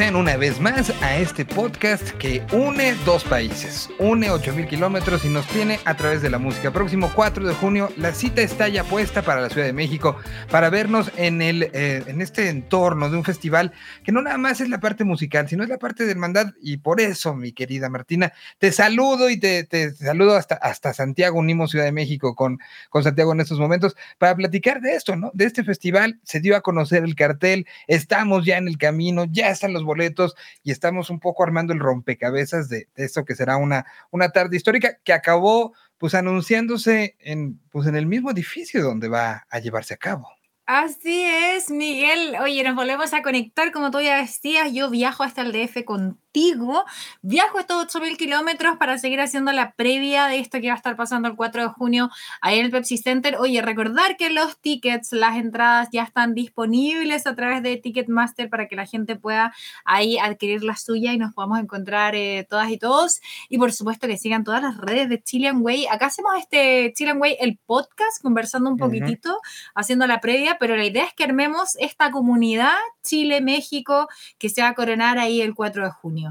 Sean una vez más a este podcast que une dos países, une 8000 kilómetros y nos tiene a través de la música. Próximo 4 de junio, la cita está ya puesta para la Ciudad de México para vernos en, el, eh, en este entorno de un festival que no nada más es la parte musical, sino es la parte de hermandad. Y por eso, mi querida Martina, te saludo y te, te saludo hasta, hasta Santiago, unimos Ciudad de México con, con Santiago en estos momentos para platicar de esto, ¿no? De este festival. Se dio a conocer el cartel, estamos ya en el camino ya están los boletos y estamos un poco armando el rompecabezas de, de esto que será una, una tarde histórica que acabó pues anunciándose en, pues, en el mismo edificio donde va a llevarse a cabo. Así es, Miguel. Oye, nos volvemos a conectar, como tú ya decías, yo viajo hasta el DF contigo, viajo estos 8.000 kilómetros para seguir haciendo la previa de esto que va a estar pasando el 4 de junio ahí en el Pepsi Center. Oye, recordar que los tickets, las entradas ya están disponibles a través de Ticketmaster para que la gente pueda ahí adquirir la suya y nos podamos encontrar eh, todas y todos. Y por supuesto que sigan todas las redes de Chilean Way. Acá hacemos este Chilean Way, el podcast, conversando un poquitito, uh -huh. haciendo la previa pero la idea es que armemos esta comunidad Chile-México que se va a coronar ahí el 4 de junio.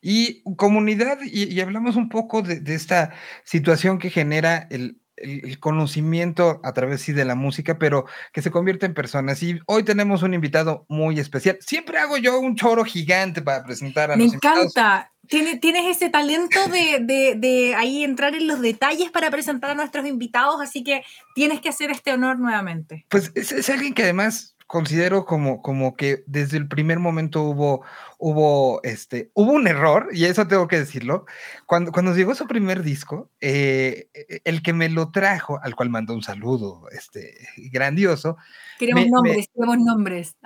Y comunidad, y, y hablamos un poco de, de, esta situación que genera el, el, el, conocimiento a través sí de la música, pero que se convierte en personas. Y hoy tenemos un invitado muy especial. Siempre hago yo un choro gigante para presentar a Me los encanta. invitados. Tienes, tienes ese talento de, de, de, ahí entrar en los detalles para presentar a nuestros invitados, así que tienes que hacer este honor nuevamente. Pues es, es alguien que además considero como, como que desde el primer momento hubo, hubo, este, hubo un error, y eso tengo que decirlo. Cuando, cuando llegó su primer disco, eh, el que me lo trajo, al cual mandó un saludo este, grandioso. Queremos me, nombres, me, queremos nombres.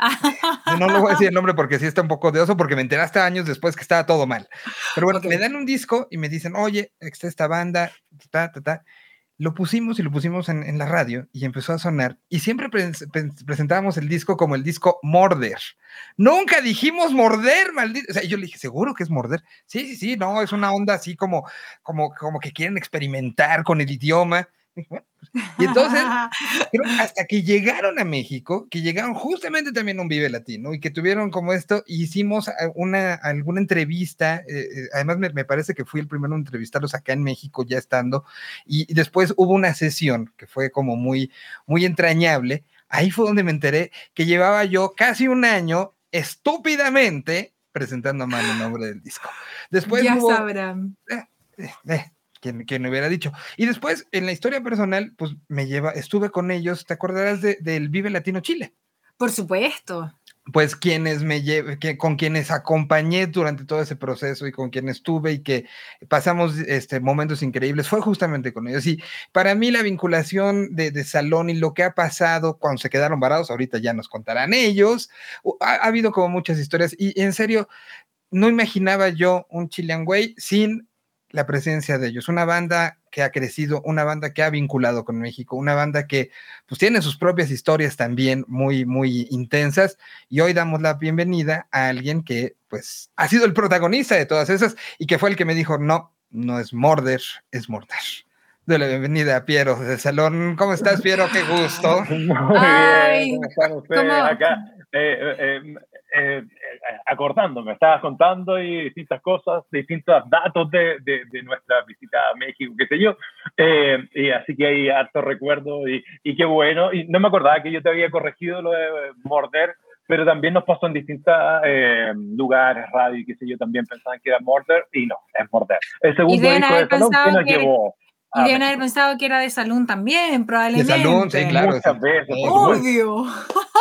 No le voy a decir el nombre porque sí está un poco de oso, porque me enteraste años después que estaba todo mal. Pero bueno, okay. me dan un disco y me dicen, oye, está esta banda, ta, ta, ta lo pusimos y lo pusimos en, la radio y empezó a sonar y siempre pre pre presentábamos el disco como el disco Morder. Nunca dijimos Morder, maldito. O sea, yo le dije, ¿seguro que es Morder? Sí, sí, sí, no, es una onda así como, como, como que quieren experimentar con el idioma. Bueno, pues, y entonces, pero hasta que llegaron a México, que llegaron justamente también a un Vive Latino y que tuvieron como esto, hicimos una, alguna entrevista, eh, además me, me, parece que fui el primero en entrevistarlos acá en México ya estando, y, y, después hubo una sesión que fue como muy, muy entrañable, ahí fue donde me enteré que llevaba yo casi un año estúpidamente presentando a mano el nombre del disco. Después ya hubo, sabrán. Eh, eh, quien, quien hubiera dicho. Y después, en la historia personal, pues me lleva, estuve con ellos, ¿te acordarás de, del Vive Latino Chile? Por supuesto. Pues quienes me lleve, que, con quienes acompañé durante todo ese proceso y con quienes estuve y que pasamos este, momentos increíbles, fue justamente con ellos. Y para mí la vinculación de, de Salón y lo que ha pasado cuando se quedaron varados, ahorita ya nos contarán ellos, ha, ha habido como muchas historias y en serio, no imaginaba yo un Chilean Way sin la presencia de ellos. Una banda que ha crecido, una banda que ha vinculado con México, una banda que pues tiene sus propias historias también muy, muy intensas y hoy damos la bienvenida a alguien que pues ha sido el protagonista de todas esas y que fue el que me dijo, no, no es Morder, es Morder. De la bienvenida a Piero del Salón. ¿Cómo estás, Piero? Qué gusto. Muy Ay, bien. ¿Cómo están ustedes ¿cómo? acá? Eh, eh, eh, acordándome, estabas contando y distintas cosas, distintos datos de, de, de, nuestra visita a México, qué sé yo, eh, y así que hay harto recuerdo y, y, qué bueno, y no me acordaba que yo te había corregido lo de morder, pero también nos pasó en distintos eh, lugares, radio y qué sé yo, también pensaban que era morder y no, es morder. El segundo disco de Salón que nos llevó deben haber pensado que era de Salón también, probablemente. De Salón, sí, claro. Muchas veces. Obvio.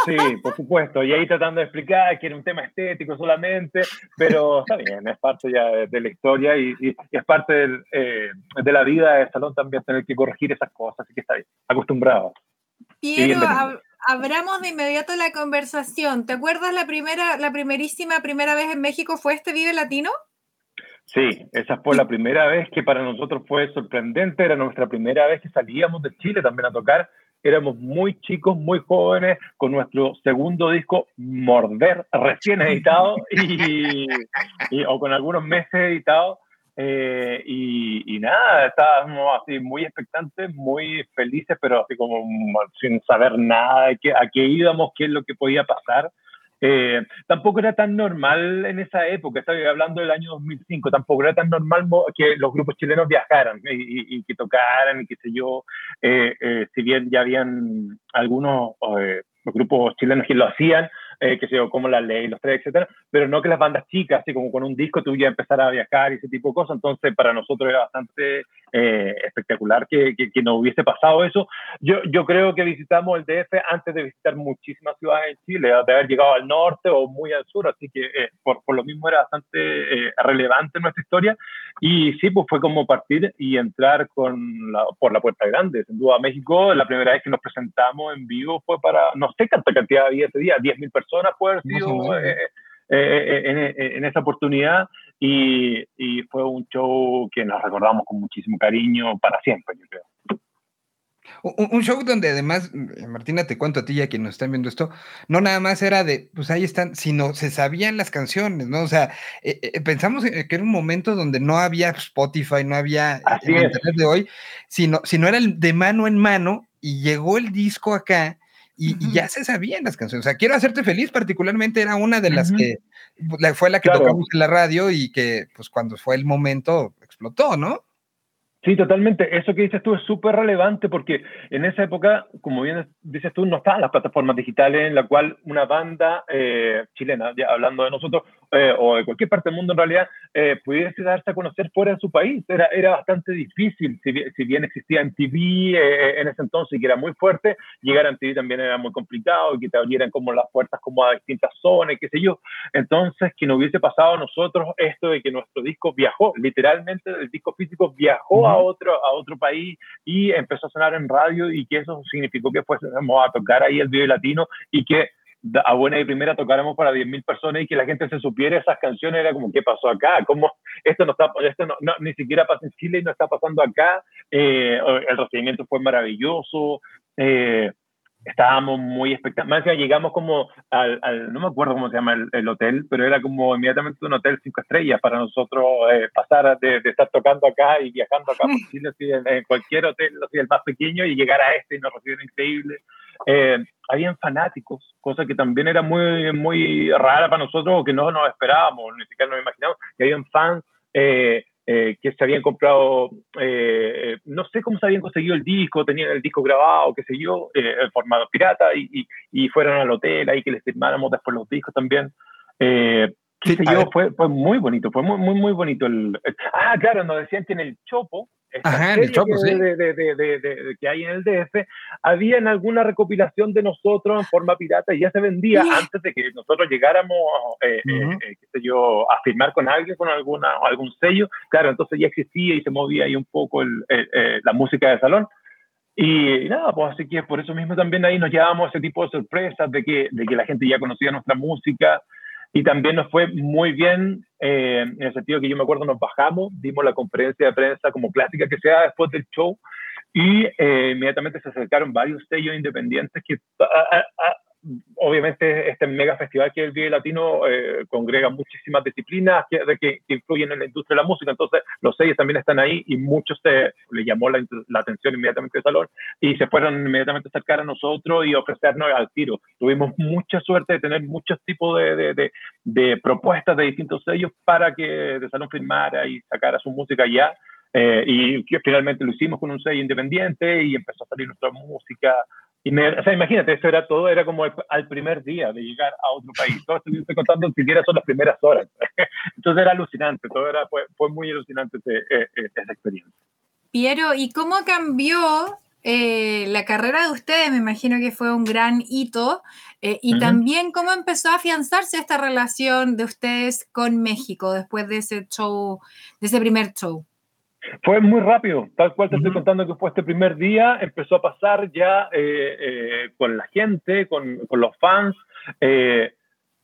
Sí, por supuesto. Y ahí tratando de explicar que era un tema estético solamente, pero está bien, es parte ya de la historia y, y es parte del, eh, de la vida de Salón también tener que corregir esas cosas, así que está bien, acostumbrado. Piero, abramos de inmediato la conversación. ¿Te acuerdas la primera, la primerísima primera vez en México fue este Vive Latino? Sí, esa fue la primera vez que para nosotros fue sorprendente, era nuestra primera vez que salíamos de Chile también a tocar, éramos muy chicos, muy jóvenes, con nuestro segundo disco Morder, recién editado, y, y o con algunos meses editados, eh, y, y, nada, estábamos así muy expectantes, muy felices, pero así como sin saber nada de qué, a qué íbamos, qué es lo que podía pasar. Eh, tampoco era tan normal en esa época, estoy hablando del año 2005, tampoco era tan normal que los grupos chilenos viajaran y, que tocaran y qué sé yo, eh, eh, si bien ya habían algunos grupos chilenos que lo hacían, eh, que yo, como la ley, los tres, etcétera, pero no que las bandas chicas, así como con un disco tú ya empezar a viajar y ese tipo de cosas, entonces para nosotros era bastante eh, espectacular que, que, no hubiese pasado eso. Yo, yo creo que visitamos el DF antes de visitar muchísimas ciudades en Chile, de haber llegado al norte o muy al sur, así que eh, por, por, lo mismo era bastante relevante nuestra historia y sí, pues fue como partir y entrar con la, por la puerta grande. Sin duda, México, la primera vez que nos presentamos en vivo fue para, no sé cuánta cantidad había ese día, 10.000 personas puede haber sido eh, eh, eh, en, esa oportunidad y, y, fue un show que nos recordamos con muchísimo cariño para siempre, yo creo. Un, show donde además, Martina, te cuento a ti y a quienes nos están viendo esto, no nada más era de, pues ahí están, sino se sabían las canciones, ¿no? O sea, pensamos que era un momento donde no había Spotify, no había internet de hoy, sino, sino era el de mano en mano y llegó el disco acá y, ya se sabían las canciones. O sea, quiero hacerte feliz, particularmente era una de las que fue la que tocamos en la radio y que, pues, cuando fue el momento, explotó, ¿no? Sí, totalmente. Eso que dices tú es súper relevante porque en esa época, como bien dices tú, no estaban las plataformas digitales en la cual una banda eh, chilena, ya hablando de nosotros, eh, o de cualquier parte del mundo en realidad, eh, pudiese darse a conocer fuera de su país. Era, era bastante difícil, si bien, si bien existía MTV eh, en ese entonces y que era muy fuerte, llegar a MTV también era muy complicado y que te abrieran como las puertas como a distintas zonas, qué sé yo. Entonces, que no hubiese pasado a nosotros esto de que nuestro disco viajó, literalmente el disco físico viajó a, otro, a otro país y empezó a sonar en radio y que eso significó que fuésemos a tocar ahí el video latino y que a buena y primera tocáramos para 10.000 personas y que la gente se supiera esas canciones, era como, ¿qué pasó acá? ¿Cómo esto no está, esto no, ni siquiera pasa en Chile y no está pasando acá? Eh, el recibimiento fue maravilloso. Eh, estábamos muy expectantes. Llegamos como al, no me acuerdo cómo se llama el, hotel, pero era como inmediatamente un hotel cinco estrellas para nosotros eh, pasar de, estar tocando acá y viajando acá por Chile, en, cualquier hotel, así, el más pequeño, y llegar a este y nos recibieron increíble. Eh, habían fanáticos, cosa que también era muy, muy rara para nosotros, que no nos esperábamos, ni siquiera nos imaginábamos, que habían fans eh, eh, que se habían comprado, eh, no sé cómo se habían conseguido el disco, tenían el disco grabado, qué sé yo, en formato pirata, y, y, y, fueron al hotel ahí que les firmáramos después los discos también. Sí, yo, fue, fue muy bonito, fue muy, muy, muy bonito. El, ah, claro, nos decían que en el Chopo, Ajá, el Chopo, sí. de, de, de, que hay en el DF, había en alguna recopilación de nosotros en forma pirata y ya se vendía antes de que nosotros llegáramos, eh, eh, eh, qué sé yo, a firmar con alguien, con alguna, algún sello. Claro, entonces ya existía y se movía ahí un poco el, la música de salón. Y, nada, pues así que por eso mismo también ahí nos llevábamos ese tipo de sorpresas de que, de que la gente ya conocía nuestra música y también nos fue muy bien eh, en el sentido que yo me acuerdo, nos bajamos, dimos la conferencia de prensa como clásica que sea después del show y eh, inmediatamente se acercaron varios sellos independientes que obviamente este mega festival que es el Vive Latino eh, congrega muchísimas disciplinas que, que, influyen en la industria de la música, entonces los sellos también están ahí y muchos se, le llamó la, atención inmediatamente al salón y se fueron inmediatamente a acercar a nosotros y ofrecernos al tiro. Tuvimos mucha suerte de tener muchos tipos de, de, propuestas de distintos sellos para que de salón firmara y sacara su música ya. Eh, y finalmente lo hicimos con un sello independiente y empezó a salir nuestra música y me, o sea, imagínate, eso era todo, era como al primer día de llegar a otro país. Todo esto que estoy contando siquiera son las primeras horas. Entonces era alucinante, todo era, fue, fue muy alucinante ese, e, e, esa experiencia. Piero, ¿y cómo cambió eh, la carrera de ustedes? Me imagino que fue un gran hito. Eh, y también cómo empezó a afianzarse esta relación de ustedes con México después de ese show, de ese primer show. Fue muy rápido, tal cual te estoy contando que fue este primer día, empezó a pasar ya eh, eh, con la gente, con, con los fans. Eh,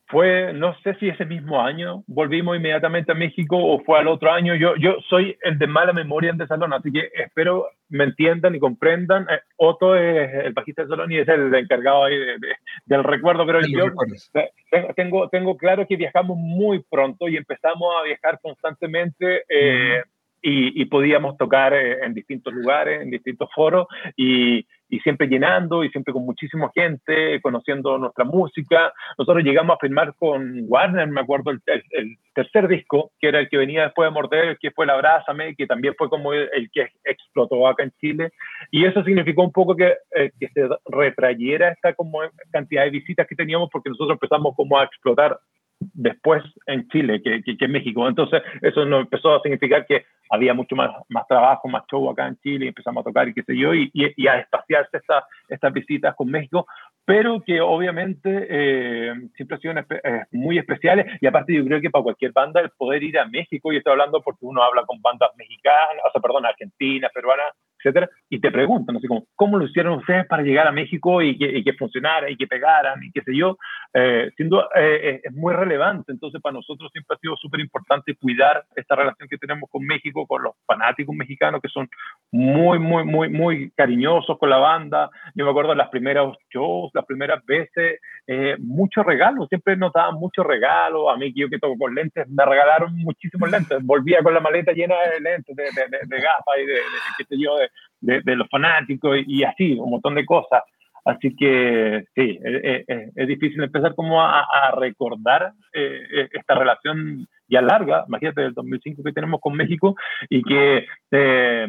fue, no sé si ese mismo año volvimos inmediatamente a México o fue al otro año. Yo, yo soy el de mala memoria en de Salón, así que espero me entiendan y comprendan. Otto es el bajista de Salón y es el encargado ahí del recuerdo, pero yo tengo, tengo claro que viajamos muy pronto y empezamos a viajar constantemente y, podíamos tocar eh, en distintos lugares, en distintos foros, y, y siempre llenando y siempre con muchísima gente, conociendo nuestra música. Nosotros llegamos a firmar con Warner, me acuerdo, el, tercer disco, que era el que venía después de Morder, que fue el Abrázame, que también fue como el, que explotó acá en Chile. Y eso significó un poco que, eh, que se retrayera esta como cantidad de visitas que teníamos, porque nosotros empezamos como a explotar después en Chile que, que, en México. Entonces, eso nos empezó a significar que había mucho más, más trabajo, más show acá en Chile, y empezamos a tocar y qué sé yo, y, y, a espaciarse esta, estas visitas con México, pero que obviamente eh, siempre han sido eh, muy especiales, y aparte yo creo que para cualquier banda el poder ir a México, y estoy hablando porque uno habla con bandas mexicanas, o sea, perdón, argentinas, peruanas, etcétera, y te preguntan, así como, ¿cómo lo hicieron ustedes para llegar a México y que, que funcionara y que pegaran y qué sé yo? Eh, siendo, eh, es muy relevante, entonces para nosotros siempre ha sido súper importante cuidar esta relación que tenemos con México, con los fanáticos mexicanos que son muy, muy, muy, muy cariñosos con la banda. Yo me acuerdo de las primeras shows, las primeras veces, eh, muchos regalos, siempre nos daban muchos regalos, a mí que yo que toco con lentes, me regalaron muchísimos lentes, volvía con la maleta llena de lentes, de, de, de gafas y de, qué sé yo, de de, los fanáticos y, así, un montón de cosas. Así que sí, es, difícil empezar como a, recordar eh, esta relación ya larga, imagínate, del 2005 que tenemos con México y que eh,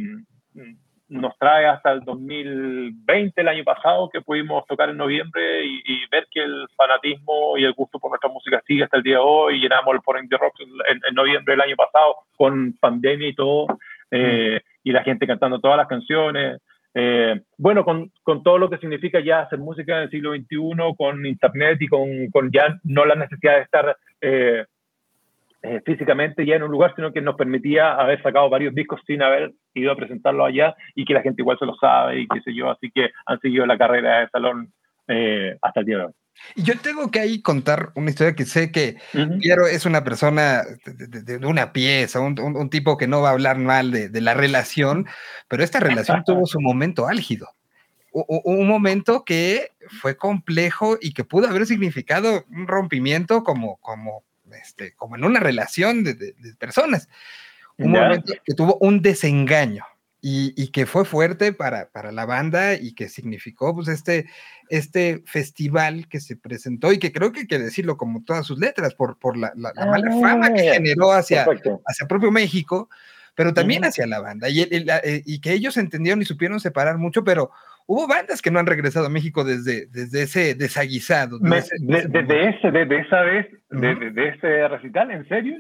nos trae hasta el 2020, el año pasado, que pudimos tocar en noviembre y, ver que el fanatismo y el gusto por nuestra música sigue hasta el día de hoy. Llenamos el Foreign the Rock en, noviembre del año pasado con pandemia y todo. Eh, y la gente cantando todas las canciones. Eh, bueno, con, con, todo lo que significa ya hacer música en el siglo XXI, con internet y con, con ya no la necesidad de estar eh, eh, físicamente ya en un lugar, sino que nos permitía haber sacado varios discos sin haber ido a presentarlo allá y que la gente igual se lo sabe y qué sé yo, así que han seguido la carrera de salón hasta el día de hoy. Y yo tengo que ahí contar una historia que sé que Piero es una persona de, una pieza, un, tipo que no va a hablar mal de, la relación, pero esta relación tuvo su momento álgido. un momento que fue complejo y que pudo haber significado un rompimiento como, como, este, como en una relación de, personas. Un momento que tuvo un desengaño y, que fue fuerte para, para, la banda y que significó pues este, este festival que se presentó y que creo que hay que decirlo como todas sus letras por, por la, la, mala fama que ah, generó hacia, hacia propio México, pero también hacia la banda. Y, eh, y, que ellos entendieron y supieron separar mucho, pero hubo bandas que no han regresado a México desde, desde ese desaguisado. Desde, ese, desde, esa vez, de, ese recital, ¿en serio?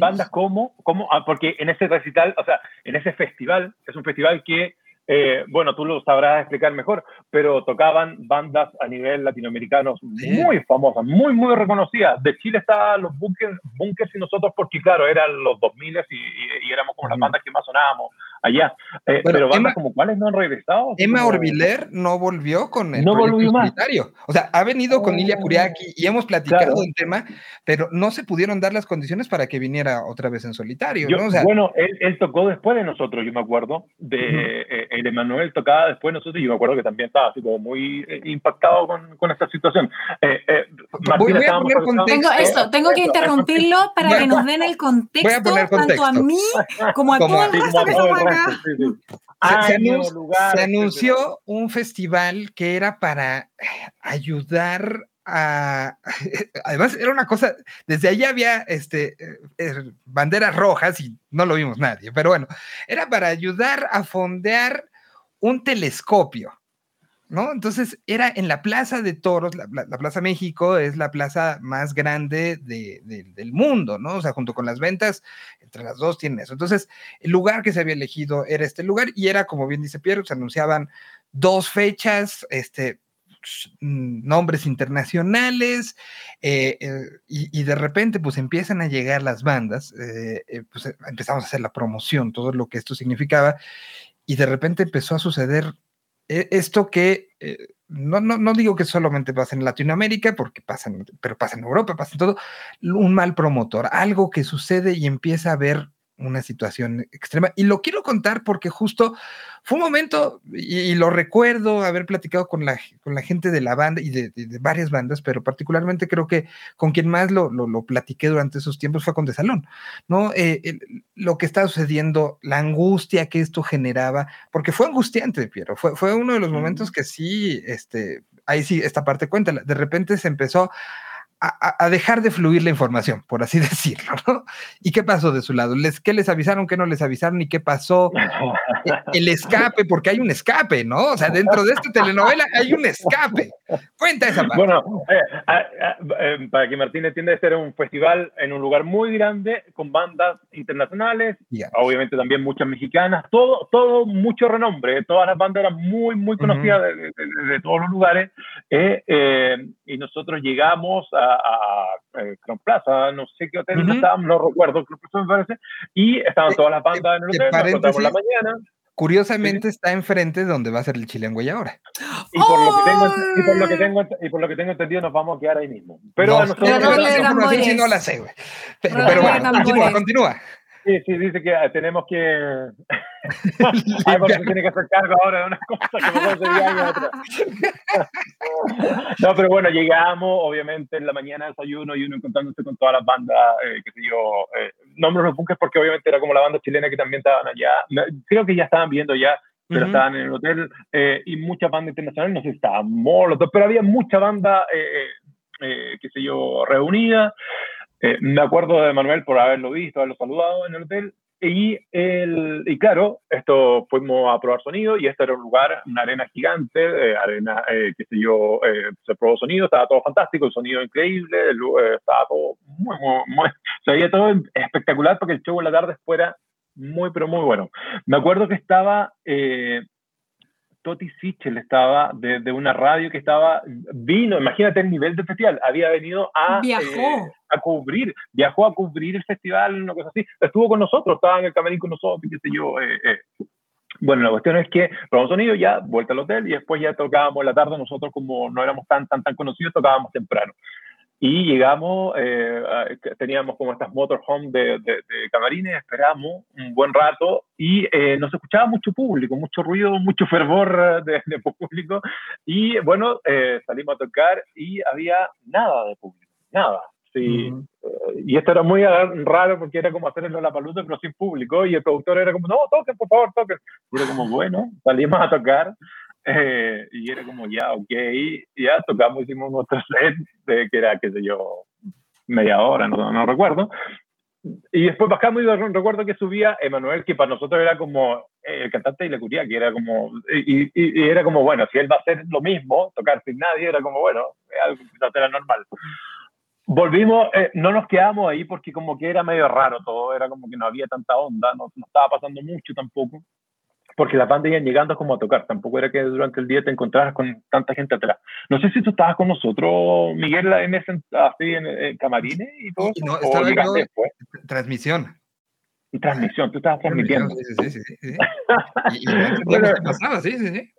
bandas como, como, ah, porque en ese recital, o sea, en ese festival, es un festival que eh, bueno, tú lo sabrás explicar mejor, pero tocaban bandas a nivel latinoamericano muy famosas, muy, muy reconocidas. De Chile estaban los bunkers, bunkers y nosotros, porque claro, eran los 2000 y, y, éramos como las bandas que más sonábamos allá. Eh, pero bandas como cuáles no han regresado. Emma Orbiler no volvió con el no volvió solitario. O sea, ha venido con Lilia Curiaki y hemos platicado del tema, pero no se pudieron dar las condiciones para que viniera otra vez en solitario. bueno, él, tocó después de nosotros, yo me acuerdo, de eh, el Emanuel tocaba después de nosotros y yo me acuerdo que también estaba así como muy eh, impactado con, con, esta situación. tengo esto, tengo que interrumpirlo para que nos den el contexto, tanto a mí como a todo el resto se, anunció un festival que era para ayudar a, además era una cosa, desde allí había este, eh, eh, banderas rojas y no lo vimos nadie, pero bueno, era para ayudar a fondear un telescopio ¿no? Entonces era en la Plaza de Toros, la, Plaza México es la plaza más grande del mundo, ¿no? O sea, junto con las ventas, entre las dos tienen eso. Entonces, el lugar que se había elegido era este lugar y era, como bien dice Pierre, se anunciaban dos fechas, este, nombres internacionales eh, eh, y, de repente pues empiezan a llegar las bandas, eh, pues empezamos a hacer la promoción, todo lo que esto significaba y de repente empezó a suceder esto que eh, no, no, no, digo que solamente pasa en Latinoamérica, porque pasa, pero pasa en Europa, pasa en todo, un mal promotor, algo que sucede y empieza a haber una situación extrema. Y lo quiero contar porque justo fue un momento, y, lo recuerdo haber platicado con la, con la gente de la banda y de, varias bandas, pero particularmente creo que con quien más lo, lo, platiqué durante esos tiempos fue con De Salón, ¿no? Eh, lo que estaba sucediendo, la angustia que esto generaba, porque fue angustiante, Piero, fue, fue uno de los momentos que sí, este, ahí sí, esta parte cuenta, de repente se empezó a, dejar de fluir la información, por así decirlo, ¿no? ¿Y qué pasó de su lado? ¿Les, ¿Qué les avisaron, qué no les avisaron y qué pasó? E, el escape, porque hay un escape, ¿no? O sea, dentro de esta telenovela hay un escape. Cuenta esa parte. Bueno, eh, eh, para que Martín entienda, este era un festival en un lugar muy grande, con bandas internacionales, obviamente también muchas mexicanas, todo, todo mucho renombre, todas las bandas eran muy, muy conocidas de, todos los lugares, eh, y nosotros llegamos a a, eh, Crown Plaza, no sé qué hotel estábamos, no recuerdo, Crown Plaza me parece, y estaban todas las bandas en el hotel, nos encontramos la mañana. Curiosamente está enfrente de donde va a ser el Chile en ahora. Y por, lo que tengo, y, por lo que tengo, y por lo que tengo entendido nos vamos a quedar ahí mismo. Pero no, a nosotros... No, no, no, no la sé, güey. Pero, pero bueno, continúa, continúa. Sí, sí, dice que tenemos que. Ay, porque se tiene que hacer cargo ahora de unas cosas que mejor sería y otras. no, pero bueno, llegamos, obviamente, en la mañana desayuno y uno encontrándose con todas las bandas, eh, qué sé yo, eh, nombres los bunkers porque obviamente era como la banda chilena que también estaban allá. Creo que ya estaban viendo ya, pero estaban en el hotel eh, y muchas bandas internacionales, no sé estaban Molotov, pero había mucha banda, eh, eh, qué sé yo, reunida. Eh, me acuerdo de Manuel por haberlo visto, haberlo saludado en el hotel. Y, el, y claro, esto fuimos a probar sonido y este era un lugar, una arena gigante, eh, arena, eh, qué sé yo, se probó sonido, estaba todo fantástico, el sonido increíble, estaba todo muy, muy, muy, se veía todo espectacular porque el show en la tarde fuera muy, pero muy bueno. Me acuerdo que estaba Toti Sichel estaba de, de, una radio que estaba, vino, imagínate el nivel del festival, había venido a, eh, a cubrir, viajó a cubrir el festival, una cosa así, estuvo con nosotros, estaba en el camarín con nosotros, qué sé yo. Eh, eh. Bueno, la cuestión es que probamos sonido, ya vuelta al hotel y después ya tocábamos la tarde, nosotros como no éramos tan, tan, tan conocidos, tocábamos temprano. Y llegamos, eh, teníamos como estas motorhome de, de, de, camarines, esperamos un buen rato y eh, nos escuchaba mucho público, mucho ruido, mucho fervor de, de público. Y bueno, eh, salimos a tocar y había nada de público, nada. Sí. y esto era muy raro porque era como hacerlo la palusa, pero sin público. Y el productor era como, no, toquen, por favor, toquen. Y era como, bueno, salimos a tocar. Eh, y era como, ya, ok, y ya tocamos, hicimos nuestro set, de, que era, qué sé yo, media hora, no, no recuerdo. Y después bajamos y recuerdo que subía Emanuel, que para nosotros era como el cantante de la curia, que era como, y, y, era como, bueno, si él va a hacer lo mismo, tocar sin nadie, era como, bueno, algo era normal. Volvimos, eh, no nos quedamos ahí porque como que era medio raro todo, era como que no había tanta onda, no, no estaba pasando mucho tampoco porque las bandas iban llegando como a tocar, tampoco era que durante el día te encontraras con tanta gente atrás. No sé si tú estabas con nosotros, Miguel, en ese, así en, camarines y todo. No, estaba yo, después. transmisión transmisión, tú estabas transmitiendo. Sí, sí, sí. sí, Y, pasaba, sí, sí, sí.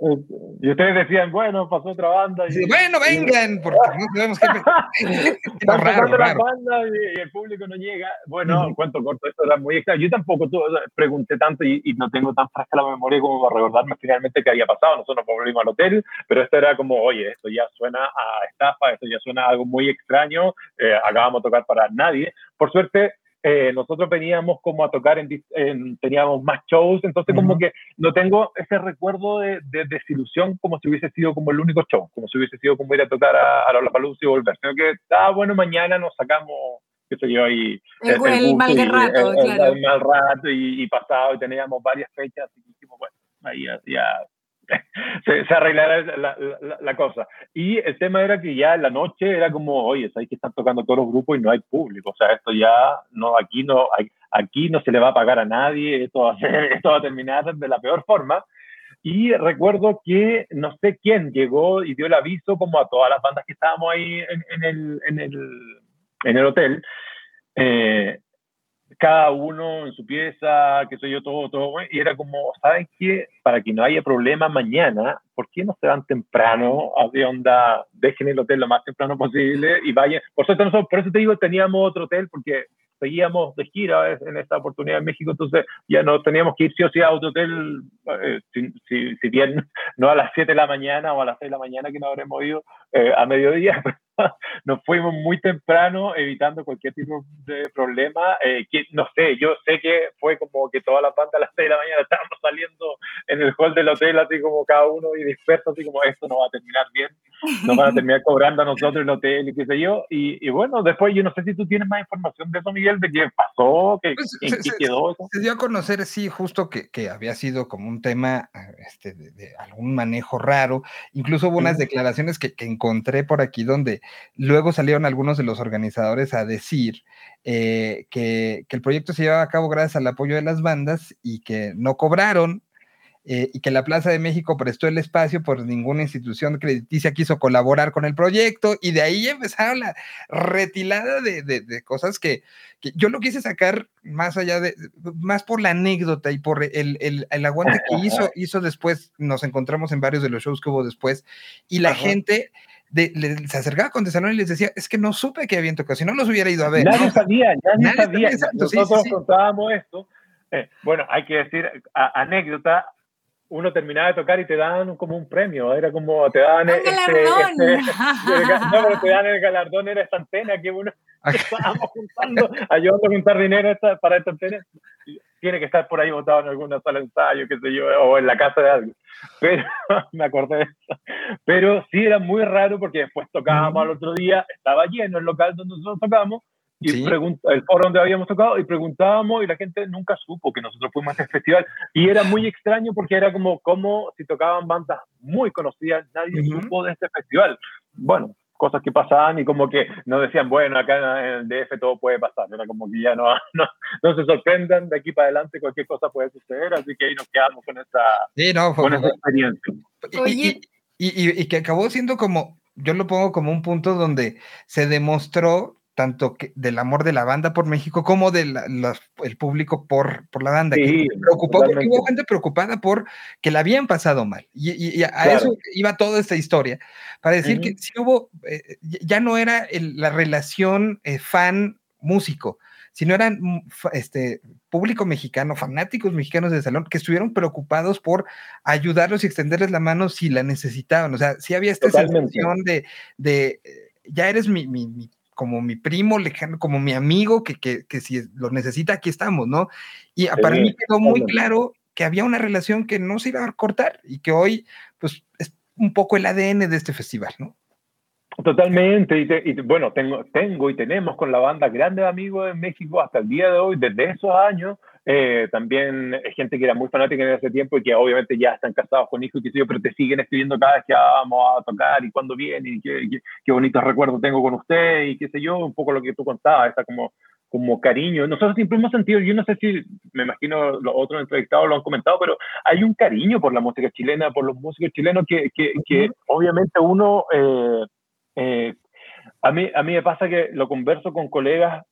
Y ustedes decían, bueno, pasó otra banda. Y, bueno, vengan, porque no sabemos qué. Está raro, la banda y, el público no llega. Bueno, cuento corto, esto era muy extraño. Yo tampoco pregunté tanto y, no tengo tan fresca la memoria como para recordarme finalmente qué había pasado. Nosotros nos volvimos al hotel, pero esto era como, oye, esto ya suena a estafa, esto ya suena a algo muy extraño. Eh, acabamos de tocar para nadie. Por suerte, eh, nosotros veníamos como a tocar, en, teníamos más shows, entonces como que no tengo ese recuerdo de, desilusión como si hubiese sido como el único show, como si hubiese sido como ir a tocar a, a la Palusa y volver, sino que, ah, bueno, mañana nos sacamos qué sé yo, y el, mal rato, claro. el, mal rato y, pasado, y teníamos varias fechas, y dijimos, bueno, ahí ya, se, se, arreglará la, cosa. Y el tema era que ya en la noche era como, oye, hay que estar tocando todos los grupos y no hay público. O sea, esto ya, no, aquí no, aquí no se le va a pagar a nadie, esto va a, esto va a terminar de la peor forma. Y recuerdo que no sé quién llegó y dio el aviso como a todas las bandas que estábamos ahí en, en el, en, el, en el hotel. Eh, cada uno en su pieza, que soy yo, todo, todo, y era como, ¿saben qué? Para que no haya problema mañana, ¿por qué no se van temprano? de onda, dejen el hotel lo más temprano posible y vayan. Por, suerte, nosotros, por eso te digo, teníamos otro hotel, porque seguíamos de gira en esta oportunidad en México, entonces ya no teníamos que ir sí o sí a hotel, eh, si, si, bien no a las 7 de la mañana o a las 6 de la mañana que no habremos ido eh, a mediodía, nos fuimos muy temprano evitando cualquier tipo de problema. Eh, que, no sé, yo sé que fue como que todas las bandas a las 6 de la mañana estábamos saliendo en el hall del hotel, así como cada uno y dispersos, así como esto no va a terminar bien, nos van a terminar cobrando a nosotros el hotel y qué sé yo. Y, y bueno, después yo no sé si tú tienes más información de eso, Miguel, de qué pasó, qué, pues, en qué quedó eso. Se dio a conocer, sí, justo que, que había sido como un tema este, de, algún manejo raro. Incluso hubo unas declaraciones que, que encontré por aquí donde luego salieron algunos de los organizadores a decir eh, que, que, el proyecto se llevaba a cabo gracias al apoyo de las bandas y que no cobraron eh, y que la Plaza de México prestó el espacio por ninguna institución crediticia quiso colaborar con el proyecto y de ahí empezaron la retilada de, de, cosas que, que, yo lo quise sacar más allá de, más por la anécdota y por el, el, el aguante que hizo, hizo después, nos encontramos en varios de los shows que hubo después y la gente... De, se acercaba con Tesalón y les decía, es que no supe que habían tocado, si no los hubiera ido a ver. Nadie sabía, nadie, sabía. Nosotros contábamos esto. Eh, bueno, hay que decir, anécdota, uno terminaba de tocar y te daban como un premio, era como te daban este, este, no, pero te dan el galardón, era esta antena que uno estábamos juntando, ayudando a juntar dinero para esta antena. Tiene que estar por ahí votado en alguna sala de ensayo, qué sé yo, o en la casa de alguien. Pero me acordé de eso. Pero sí era muy raro porque después tocábamos al otro día, estaba lleno el local donde nosotros tocábamos, y pregunta, el foro donde habíamos tocado y preguntábamos y la gente nunca supo que nosotros fuimos a ese festival y era muy extraño porque era como, como si tocaban bandas muy conocidas, nadie supo de este festival. Bueno, cosas que pasaban y como que nos decían, bueno, acá en el DF todo puede pasar, era como que ya no, no, no se sorprendan, de aquí para adelante cualquier cosa puede suceder, así que ahí nos quedamos con esa, sí, no, con esa experiencia. Y, y, y, que acabó siendo como, yo lo pongo como un punto donde se demostró tanto que, del amor de la banda por México como del público por, por la banda. que preocupó porque hubo gente preocupada por que la habían pasado mal. Y, a eso iba toda esta historia, para decir que si hubo, eh, ya no era la relación eh, fan-músico, sino eran mm, este, público mexicano, fanáticos mexicanos de salón, que estuvieron preocupados por ayudarlos y extenderles la mano si la necesitaban. O sea, sí había esta sensación de, de eh, ya eres mi, mi, mi como mi primo lejano, como mi amigo, que, que, que si lo necesita, aquí estamos, ¿no? Y para mí quedó muy claro que había una relación que no se iba a cortar y que hoy, pues, es un poco el ADN de este festival, ¿no? Totalmente, y, bueno, tengo, tengo y tenemos con la banda grandes amigos en México hasta el día de hoy, desde esos años, eh, también gente que era muy fanática en ese tiempo y que obviamente ya están casados con hijos y qué yo, pero te siguen escribiendo cada vez que vamos a tocar y cuándo viene y qué, qué, bonitos recuerdos tengo con usted y qué sé yo, un poco lo que tú contabas, está como, como cariño. Nosotros siempre hemos sentido, yo no sé si, me imagino los otros entrevistados lo han comentado, pero hay un cariño por la música chilena, por los músicos chilenos que, que, que obviamente uno... Eh, eh, a, mí, a mí me pasa que lo converso con colegas,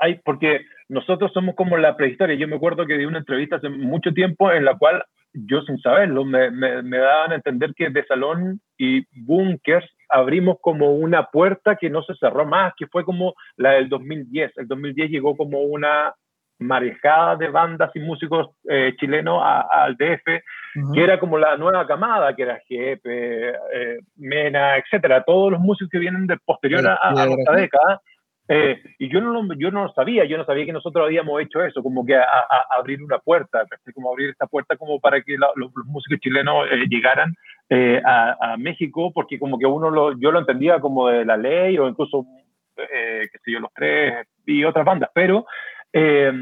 hay, porque nosotros somos como la prehistoria. Yo me acuerdo que di una entrevista hace mucho tiempo en la cual yo sin saberlo me, me, daban a entender que de salón y bunkers abrimos como una puerta que no se cerró más, que fue como la del 2010. El 2010 llegó como una marejada de bandas y músicos eh, chilenos al DF, que era como la nueva camada, que era Jepe, eh, Mena, etcétera, todos los músicos que vienen de posterior a, a, esta década. Eh, y yo no, lo, yo no lo sabía, yo no sabía que nosotros habíamos hecho eso, como que a, abrir una puerta, como abrir esta puerta como para que los, músicos chilenos llegaran a, México, porque como que uno lo, yo lo entendía como de la ley o incluso, qué sé yo, los tres y otras bandas, pero eh,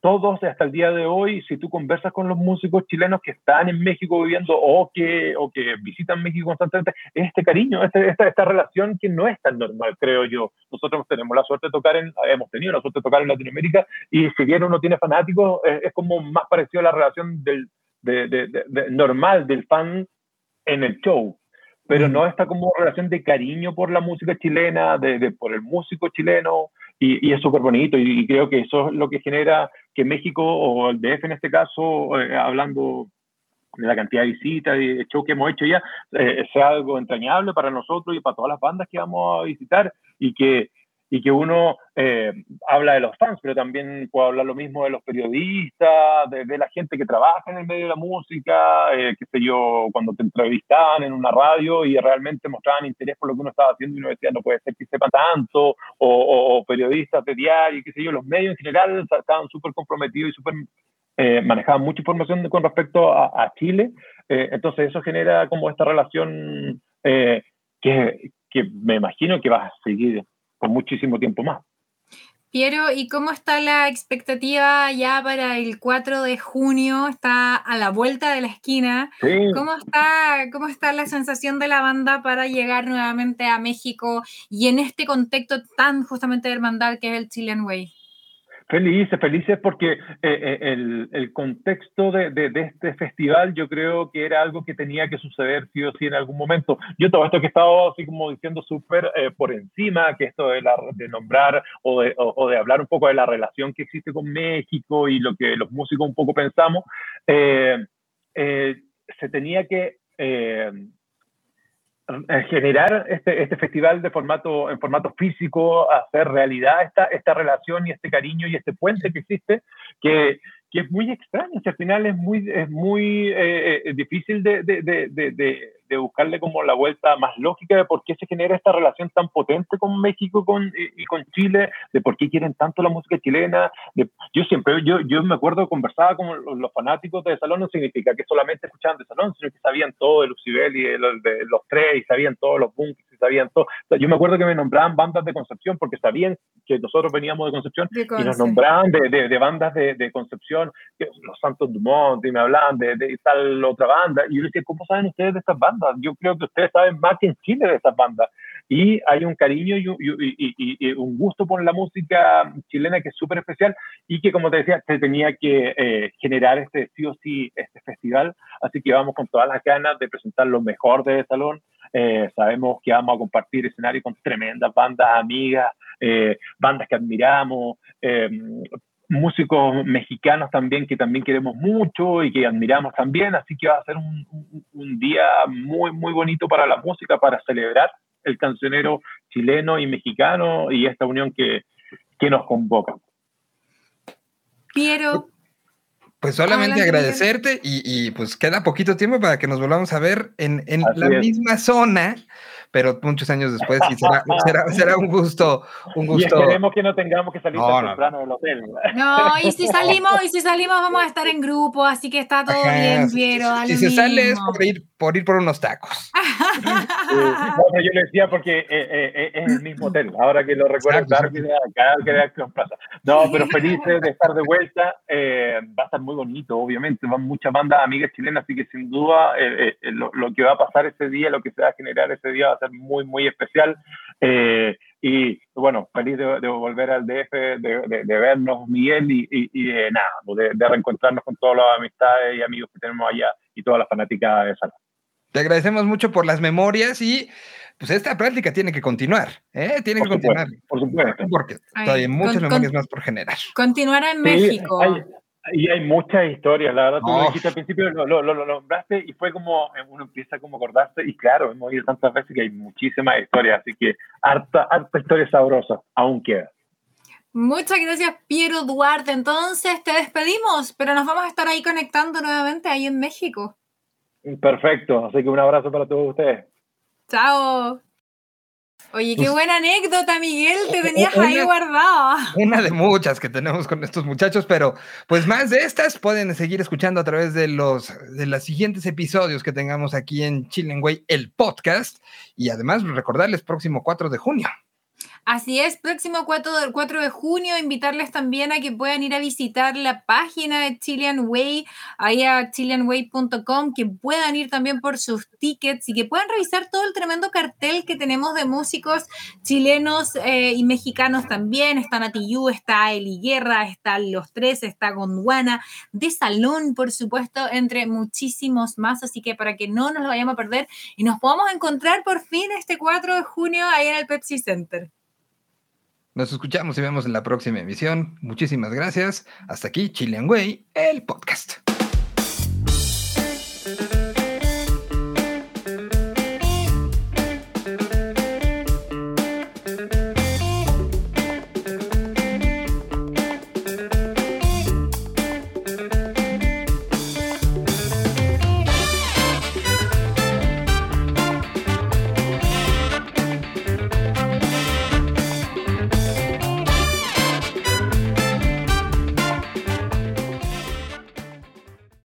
todos hasta el día de hoy, si tú conversas con los músicos chilenos que están en México viviendo o que, o que visitan México constantemente, es este cariño, este, esta, esta relación que no es tan normal, creo yo. Nosotros tenemos la suerte de tocar en, hemos tenido la suerte de tocar en Latinoamérica y si bien uno tiene fanáticos, es, como más parecido a la relación del, de, de, normal del fan en el show pero no está como relación de cariño por la música chilena, de, por el músico chileno, y, es súper bonito y, creo que eso es lo que genera que México o el DF en este caso, eh, hablando de la cantidad de visitas y de shows que hemos hecho ya, eh, sea algo entrañable para nosotros y para todas las bandas que vamos a visitar y que y que uno eh, habla de los fans, pero también puede hablar lo mismo de los periodistas, de, la gente que trabaja en el medio de la música, eh, qué sé yo, cuando te entrevistaban en una radio y realmente mostraban interés por lo que uno estaba haciendo y uno decía, no puede ser que sepa tanto, o, periodistas de diario, qué sé yo, los medios en general estaban súper comprometidos y súper eh, manejaban mucha información con respecto a, Chile, eh, entonces eso genera como esta relación que, que me imagino que va a seguir por muchísimo tiempo más. Piero, ¿y cómo está la expectativa ya para el 4 de junio? Está a la vuelta de la esquina. ¿Cómo, está, ¿Cómo está la sensación de la banda para llegar nuevamente a México y en este contexto tan justamente hermandad que es el Chilean Way? Felices, felices porque eh, eh, el, contexto de, este festival yo creo que era algo que tenía que suceder sí o sí en algún momento. Yo todo esto que he estado así como diciendo súper eh, por encima, que esto de, la, de nombrar o, de, hablar un poco de la relación que existe con México y lo que los músicos un poco pensamos, se tenía que generar este, este festival de formato, en formato físico, hacer realidad esta, esta relación y este cariño y este puente que existe, que, que es muy extraño, al final es muy, es muy eh, eh, difícil de, de, de, de buscarle como la vuelta más lógica de por qué se genera esta relación tan potente con México con, y, con Chile, de por qué quieren tanto la música chilena. yo siempre, yo, yo me acuerdo, conversaba con los, fanáticos de Salón, no significa que solamente escuchaban de Salón, sino que sabían todo de Lucibel y de los, de tres, y sabían todos los bunkers, sabían todo. yo me acuerdo que me nombraban bandas de Concepción, porque sabían que nosotros veníamos de Concepción, y nos nombraban de, de, bandas de, de, Concepción, los Santos Dumont, y me hablaban de, tal otra banda, y yo decía, ¿cómo saben ustedes de estas bandas? Yo creo que ustedes saben más que en Chile de esas bandas. Y hay un cariño y, un gusto por la música chilena que es súper especial y que, como te decía, se tenía que eh, generar este sí o sí, este festival. Así que vamos con todas las ganas de presentar lo mejor de salón. Eh, sabemos que vamos a compartir escenario con tremendas bandas amigas, eh, bandas que admiramos, músicos mexicanos también que también queremos mucho y que admiramos también, así que va a ser un, un, día muy, muy bonito para la música, para celebrar el cancionero chileno y mexicano y esta unión que, que nos convoca. Piero. Pues solamente agradecerte y, y, pues queda poquito tiempo para que nos volvamos a ver en, en la misma zona pero muchos años después sí será, será, un gusto, un gusto. Y esperemos que no tengamos que salir tan temprano del hotel. No, y si salimos, y si salimos vamos a estar en grupo, así que está todo bien, pero Si se sale es por ir, por ir por unos tacos. yo le decía porque eh, eh, eh, es el mismo hotel, ahora que lo recuerdo, claro, que plaza. No, pero felices de estar de vuelta, va a estar muy bonito, obviamente, van muchas bandas amigas chilenas, así que sin duda lo, lo, que va a pasar ese día, lo que se va a generar ese día va a ser muy, muy especial. Eh, y bueno, feliz de, volver al DF, de, vernos, Miguel, y, y, de nada, pues, de, reencontrarnos con todas las amistades y amigos que tenemos allá y todas las fanáticas de Sala. Te agradecemos mucho por las memorias y pues esta práctica tiene que continuar, ¿eh? Tiene que continuar. Por supuesto. Porque todavía hay muchas memorias más por generar. Continuará en México. Y hay muchas historias, la verdad, tú lo dijiste al principio, lo, lo, lo, nombraste y fue como, uno empieza como a acordarse y claro, hemos oído tantas veces que hay muchísimas historias, así que harta, harta historia sabrosa, aún queda. Muchas gracias, Piero Duarte. Entonces te despedimos, pero nos vamos a estar ahí conectando nuevamente ahí en México. Perfecto, así que un abrazo para todos ustedes. Chao. Oye, qué buena anécdota, Miguel, te tenías ahí guardado. Una de muchas que tenemos con estos muchachos, pero pues más de estas pueden seguir escuchando a través de los, de los siguientes episodios que tengamos aquí en Chilenway, el podcast, y además recordarles próximo 4 de junio. Así es, próximo 4, 4 de junio, invitarles también a que puedan ir a visitar la página de Chilean Way, ahí a chileanway.com, que puedan ir también por sus tickets y que puedan revisar todo el tremendo cartel que tenemos de músicos chilenos eh, y mexicanos también. Está Natiyú, está Eli Guerra, están Los Tres, está Gondwana, de Salón, por supuesto, entre muchísimos más. Así que para que no nos lo vayamos a perder y nos podamos encontrar por fin este 4 de junio ahí en el Pepsi Center. Nos escuchamos y vemos en la próxima emisión. Muchísimas gracias. Hasta aquí, Chilean Way, el podcast.